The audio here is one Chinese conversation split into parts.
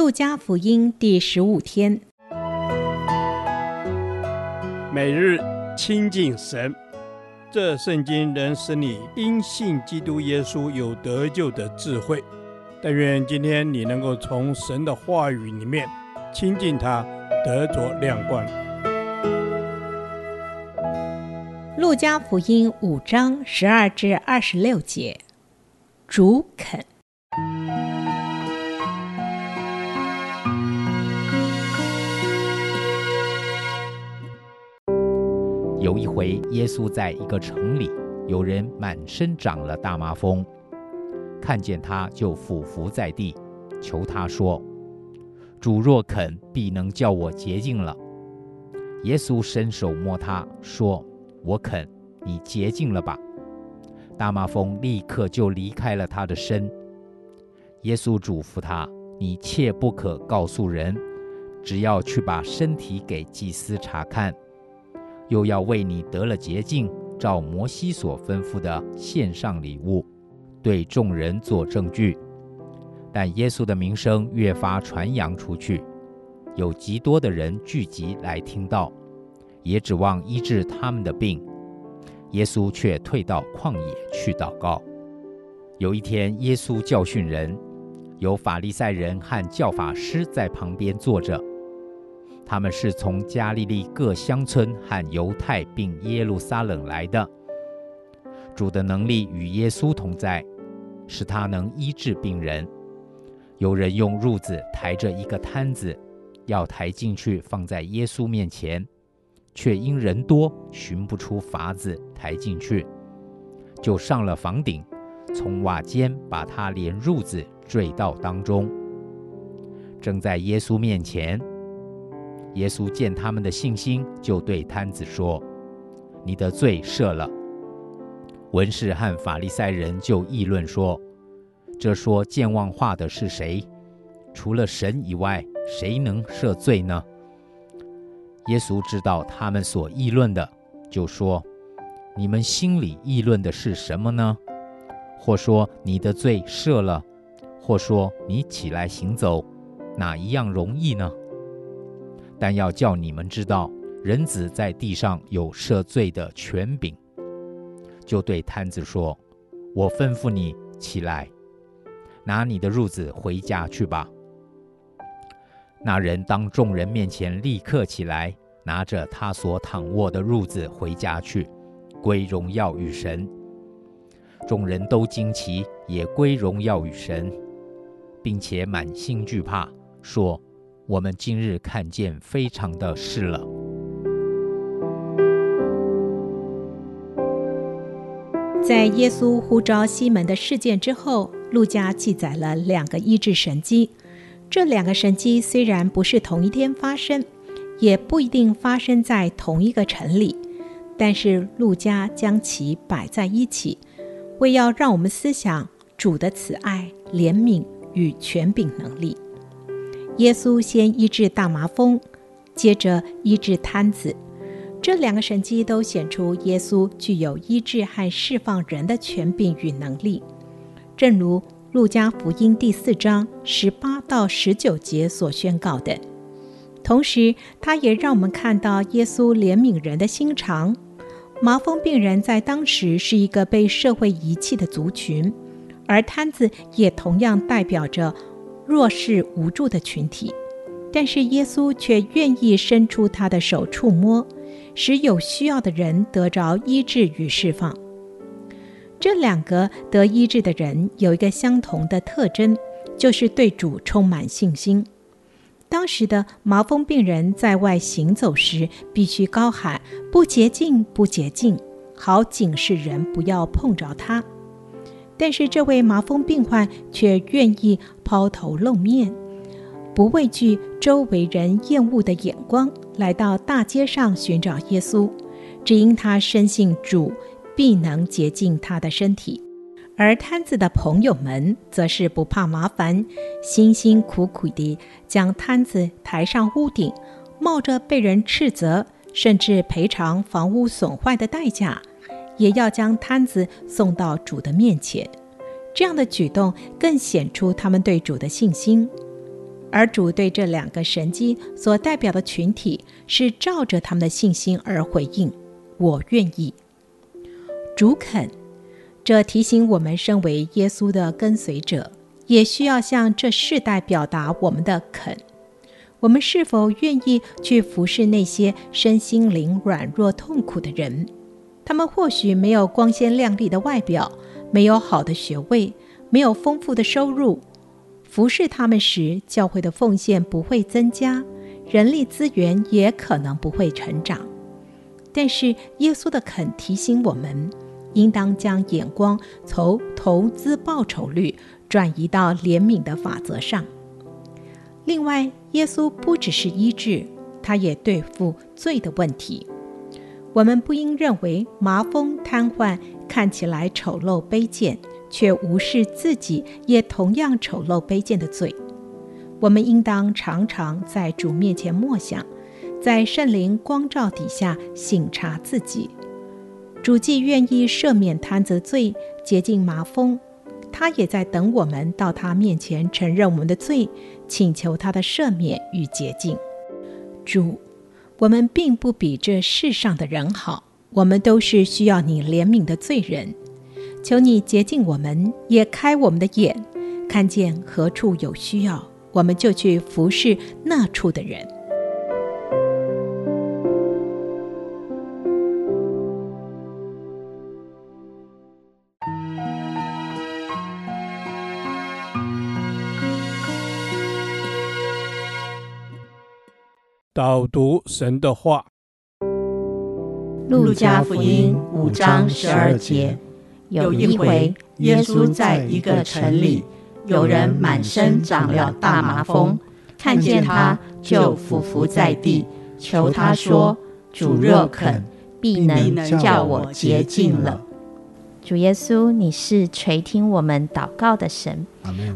路加福音第十五天，每日亲近神，这圣经能使你因信基督耶稣有得救的智慧。但愿今天你能够从神的话语里面亲近他，得着亮光。路加福音五章十二至二十六节，主肯。有一回，耶稣在一个城里，有人满身长了大麻风，看见他就俯伏在地，求他说：“主若肯，必能叫我洁净了。”耶稣伸手摸他，说：“我肯，你洁净了吧。”大麻风立刻就离开了他的身。耶稣嘱咐他：“你切不可告诉人，只要去把身体给祭司查看。”又要为你得了洁净，照摩西所吩咐的献上礼物，对众人做证据。但耶稣的名声越发传扬出去，有极多的人聚集来听道，也指望医治他们的病。耶稣却退到旷野去祷告。有一天，耶稣教训人，有法利赛人和教法师在旁边坐着。他们是从加利利各乡村和犹太并耶路撒冷来的。主的能力与耶稣同在，使他能医治病人。有人用褥子抬着一个瘫子，要抬进去放在耶稣面前，却因人多，寻不出法子抬进去，就上了房顶，从瓦间把他连褥子坠到当中。正在耶稣面前。耶稣见他们的信心，就对瘫子说：“你的罪赦了。”文士和法利赛人就议论说：“这说健忘话的是谁？除了神以外，谁能赦罪呢？”耶稣知道他们所议论的，就说：“你们心里议论的是什么呢？或说你的罪赦了，或说你起来行走，哪一样容易呢？”但要叫你们知道，人子在地上有赦罪的权柄，就对瘫子说：“我吩咐你起来，拿你的褥子回家去吧。”那人当众人面前立刻起来，拿着他所躺卧的褥子回家去，归荣耀与神。众人都惊奇，也归荣耀与神，并且满心惧怕，说。我们今日看见非常的事了。在耶稣呼召西门的事件之后，路加记载了两个医治神迹。这两个神迹虽然不是同一天发生，也不一定发生在同一个城里，但是路加将其摆在一起，为要让我们思想主的慈爱、怜悯与权柄能力。耶稣先医治大麻风，接着医治瘫子，这两个神迹都显出耶稣具有医治和释放人的权柄与能力，正如路加福音第四章十八到十九节所宣告的。同时，他也让我们看到耶稣怜悯人的心肠。麻风病人在当时是一个被社会遗弃的族群，而瘫子也同样代表着。弱势无助的群体，但是耶稣却愿意伸出他的手触摸，使有需要的人得着医治与释放。这两个得医治的人有一个相同的特征，就是对主充满信心。当时的麻风病人在外行走时，必须高喊“不洁净，不洁净”，好警示人不要碰着他。但是这位麻风病患却愿意抛头露面，不畏惧周围人厌恶的眼光，来到大街上寻找耶稣，只因他深信主必能洁净他的身体。而摊子的朋友们则是不怕麻烦，辛辛苦苦地将摊子抬上屋顶，冒着被人斥责，甚至赔偿房屋损坏的代价。也要将摊子送到主的面前，这样的举动更显出他们对主的信心。而主对这两个神迹所代表的群体是照着他们的信心而回应：“我愿意。”主肯，这提醒我们，身为耶稣的跟随者，也需要向这世代表达我们的肯。我们是否愿意去服侍那些身心灵软弱痛苦的人？他们或许没有光鲜亮丽的外表，没有好的学位，没有丰富的收入。服侍他们时，教会的奉献不会增加，人力资源也可能不会成长。但是耶稣的肯提醒我们，应当将眼光从投资报酬率转移到怜悯的法则上。另外，耶稣不只是医治，他也对付罪的问题。我们不应认为麻风瘫痪看起来丑陋卑贱。却无视自己也同样丑陋卑贱的罪，我们应当常常在主面前默想，在圣灵光照底下省察自己。主既愿意赦免瘫子罪、洁净麻风，他也在等我们到他面前承认我们的罪，请求他的赦免与洁净。主，我们并不比这世上的人好，我们都是需要你怜悯的罪人。求你洁净我们，也开我们的眼，看见何处有需要，我们就去服侍那处的人。导读神的话，《路加福音》五章十二节。有一回，耶稣在一个城里，有人满身长了大麻风，看见他就俯伏在地，求他说：“主若肯，必能叫我洁净了。”主耶稣，你是垂听我们祷告的神。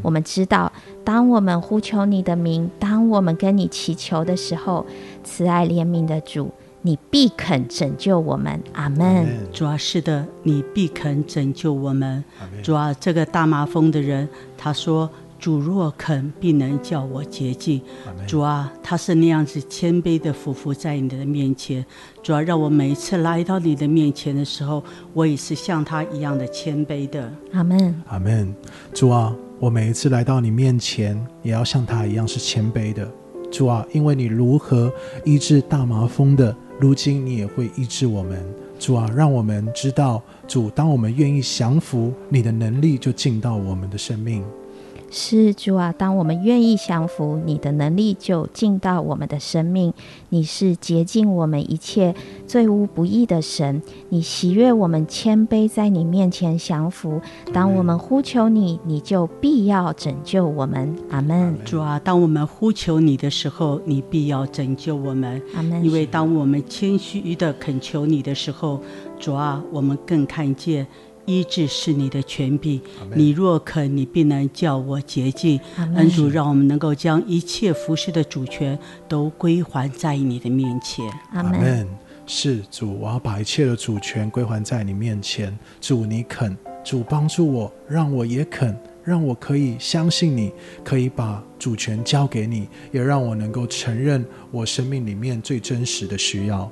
我们知道，当我们呼求你的名，当我们跟你祈求的时候，慈爱怜悯的主。你必肯拯救我们，阿门。主啊，是的，你必肯拯救我们。主啊，这个大麻风的人，他说：“主若肯，必能叫我洁净。”主啊，他是那样子谦卑的俯伏在你的面前。主啊，让我每一次来到你的面前的时候，我也是像他一样的谦卑的。阿门，阿门。主啊，我每一次来到你面前，也要像他一样是谦卑的。主啊，因为你如何医治大麻风的。如今你也会医治我们，主啊，让我们知道，主，当我们愿意降服，你的能力就进到我们的生命。是主啊，当我们愿意降服，你的能力就进到我们的生命。你是洁净我们一切罪污不义的神，你喜悦我们谦卑在你面前降服。当我们呼求你，你就必要拯救我们。阿门。主啊，当我们呼求你的时候，你必要拯救我们。阿门。因为当我们谦虚的恳求你的时候，主啊，我们更看见。医治是你的权柄，你若肯，你必能叫我洁净。恩主，让我们能够将一切服饰的主权都归还在你的面前。阿门。是主，我要把一切的主权归还在你面前。主，你肯，主帮助我，让我也肯，让我可以相信你，可以把主权交给你，也让我能够承认我生命里面最真实的需要。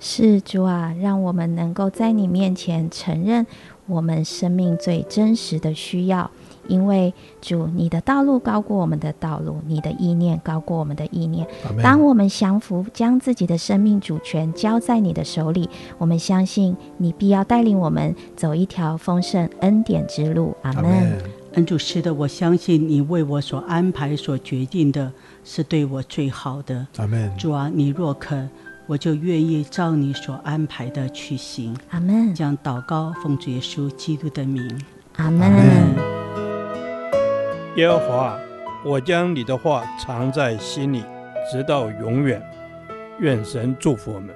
是主啊，让我们能够在你面前承认。我们生命最真实的需要，因为主，你的道路高过我们的道路，你的意念高过我们的意念。当我们降服，将自己的生命主权交在你的手里，我们相信你必要带领我们走一条丰盛恩典之路。阿门。恩主，是的，我相信你为我所安排、所决定的是对我最好的。阿门。主啊，你若肯。我就愿意照你所安排的去行。阿门。将祷告奉主耶稣基督的名。阿门。耶和华，我将你的话藏在心里，直到永远。愿神祝福我们。